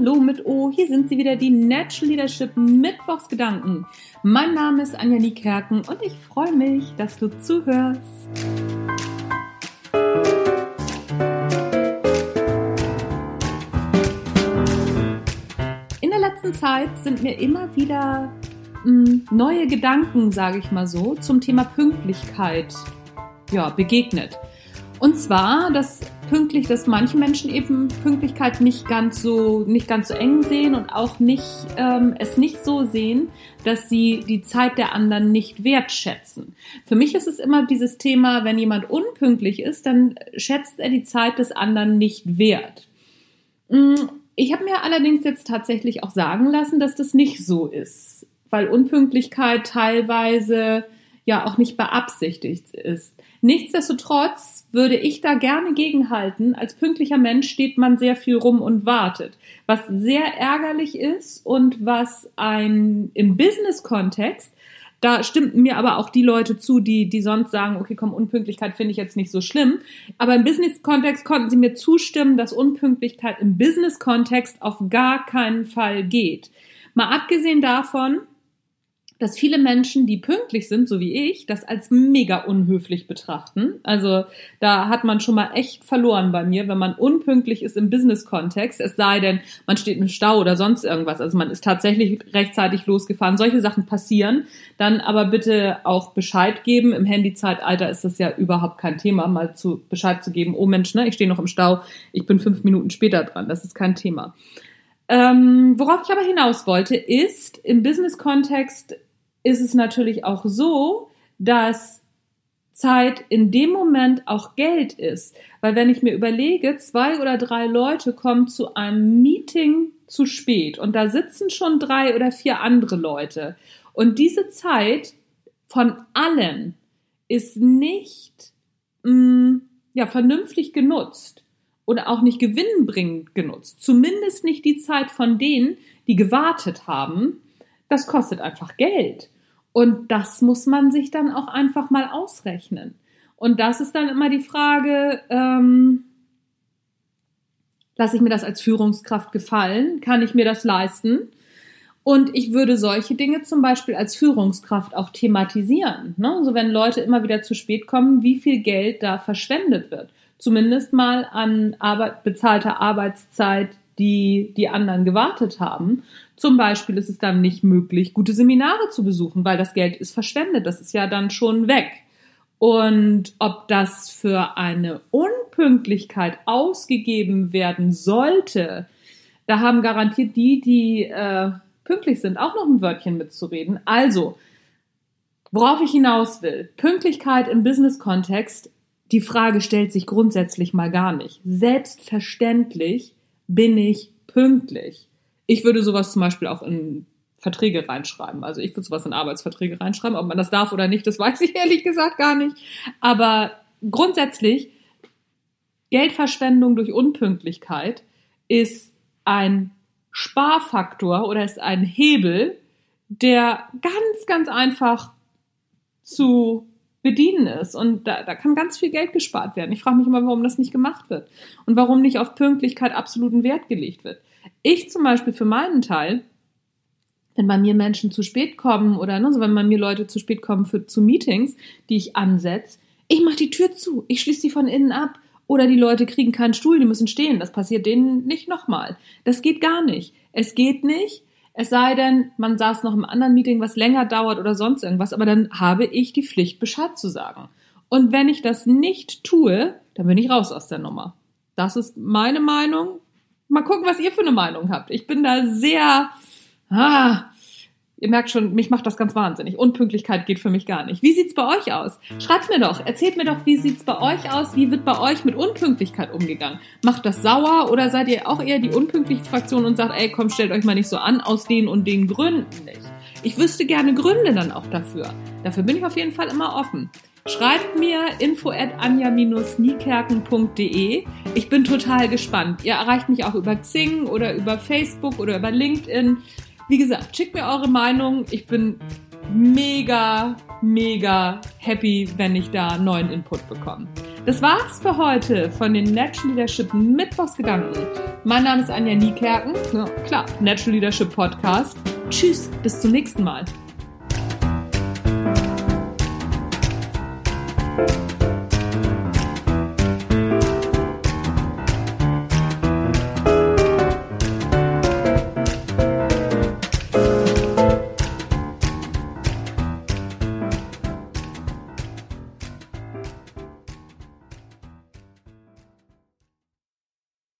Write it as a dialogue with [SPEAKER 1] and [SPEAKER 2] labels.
[SPEAKER 1] Hallo mit O, hier sind sie wieder, die Natural Leadership Mittwochsgedanken. Mein Name ist Anja Niekerken und ich freue mich, dass du zuhörst. In der letzten Zeit sind mir immer wieder hm, neue Gedanken, sage ich mal so, zum Thema Pünktlichkeit ja, begegnet. Und zwar, dass pünktlich, dass manche Menschen eben Pünktlichkeit nicht ganz so, nicht ganz so eng sehen und auch nicht, ähm, es nicht so sehen, dass sie die Zeit der anderen nicht wertschätzen. Für mich ist es immer dieses Thema, wenn jemand unpünktlich ist, dann schätzt er die Zeit des anderen nicht wert. Mm, ich habe mir allerdings jetzt tatsächlich auch sagen lassen, dass das nicht so ist, weil Unpünktlichkeit teilweise ja auch nicht beabsichtigt ist. Nichtsdestotrotz würde ich da gerne gegenhalten. Als pünktlicher Mensch steht man sehr viel rum und wartet, was sehr ärgerlich ist und was ein im Business-Kontext da stimmen mir aber auch die Leute zu, die, die sonst sagen, okay, komm, Unpünktlichkeit finde ich jetzt nicht so schlimm. Aber im Business-Kontext konnten sie mir zustimmen, dass Unpünktlichkeit im Business-Kontext auf gar keinen Fall geht. Mal abgesehen davon, dass viele Menschen, die pünktlich sind, so wie ich, das als mega unhöflich betrachten. Also da hat man schon mal echt verloren bei mir, wenn man unpünktlich ist im Business-Kontext, es sei denn, man steht im Stau oder sonst irgendwas. Also man ist tatsächlich rechtzeitig losgefahren. Solche Sachen passieren. Dann aber bitte auch Bescheid geben. Im Handy-Zeitalter ist das ja überhaupt kein Thema, mal zu Bescheid zu geben, oh Mensch, ne, ich stehe noch im Stau, ich bin fünf Minuten später dran. Das ist kein Thema. Ähm, worauf ich aber hinaus wollte, ist im Business-Kontext ist es natürlich auch so, dass Zeit in dem Moment auch Geld ist. Weil wenn ich mir überlege, zwei oder drei Leute kommen zu einem Meeting zu spät und da sitzen schon drei oder vier andere Leute und diese Zeit von allen ist nicht mh, mm, ja, vernünftig genutzt oder auch nicht gewinnbringend genutzt. Zumindest nicht die Zeit von denen, die gewartet haben, das kostet einfach Geld. Und das muss man sich dann auch einfach mal ausrechnen. Und das ist dann immer die Frage, ähm, lasse ich mir das als Führungskraft gefallen? Kann ich mir das leisten? Und ich würde solche Dinge zum Beispiel als Führungskraft auch thematisieren. Ne? Also wenn Leute immer wieder zu spät kommen, wie viel Geld da verschwendet wird. Zumindest mal an Arbeit, bezahlter Arbeitszeit, die die anderen gewartet haben. Zum Beispiel ist es dann nicht möglich, gute Seminare zu besuchen, weil das Geld ist verschwendet. Das ist ja dann schon weg. Und ob das für eine Unpünktlichkeit ausgegeben werden sollte, da haben garantiert die, die äh, pünktlich sind, auch noch ein Wörtchen mitzureden. Also, worauf ich hinaus will, Pünktlichkeit im Business-Kontext, die Frage stellt sich grundsätzlich mal gar nicht. Selbstverständlich bin ich pünktlich. Ich würde sowas zum Beispiel auch in Verträge reinschreiben. Also ich würde sowas in Arbeitsverträge reinschreiben. Ob man das darf oder nicht, das weiß ich ehrlich gesagt gar nicht. Aber grundsätzlich, Geldverschwendung durch Unpünktlichkeit ist ein Sparfaktor oder ist ein Hebel, der ganz, ganz einfach zu bedienen ist. Und da, da kann ganz viel Geld gespart werden. Ich frage mich immer, warum das nicht gemacht wird und warum nicht auf Pünktlichkeit absoluten Wert gelegt wird. Ich zum Beispiel für meinen Teil, wenn bei mir Menschen zu spät kommen oder ne, also wenn bei mir Leute zu spät kommen für, zu Meetings, die ich ansetze, ich mache die Tür zu, ich schließe sie von innen ab. Oder die Leute kriegen keinen Stuhl, die müssen stehen. Das passiert denen nicht nochmal. Das geht gar nicht. Es geht nicht, es sei denn, man saß noch im anderen Meeting, was länger dauert oder sonst irgendwas, aber dann habe ich die Pflicht, Bescheid zu sagen. Und wenn ich das nicht tue, dann bin ich raus aus der Nummer. Das ist meine Meinung. Mal gucken, was ihr für eine Meinung habt. Ich bin da sehr, ah, Ihr merkt schon, mich macht das ganz wahnsinnig. Unpünktlichkeit geht für mich gar nicht. Wie sieht's bei euch aus? Schreibt mir doch, erzählt mir doch, wie sieht's bei euch aus? Wie wird bei euch mit Unpünktlichkeit umgegangen? Macht das sauer oder seid ihr auch eher die unpünktliche Fraktion und sagt, ey, komm, stellt euch mal nicht so an, aus den und den Gründen nicht? Ich wüsste gerne Gründe dann auch dafür. Dafür bin ich auf jeden Fall immer offen. Schreibt mir info at anja-niekerken.de. Ich bin total gespannt. Ihr erreicht mich auch über Xing oder über Facebook oder über LinkedIn. Wie gesagt, schickt mir eure Meinung. Ich bin mega, mega happy, wenn ich da neuen Input bekomme. Das war's für heute von den Natural Leadership Mittwochsgedanken. Mein Name ist Anja Niekerken. Ja, klar, Natural Leadership Podcast. Tschüss, bis zum nächsten Mal.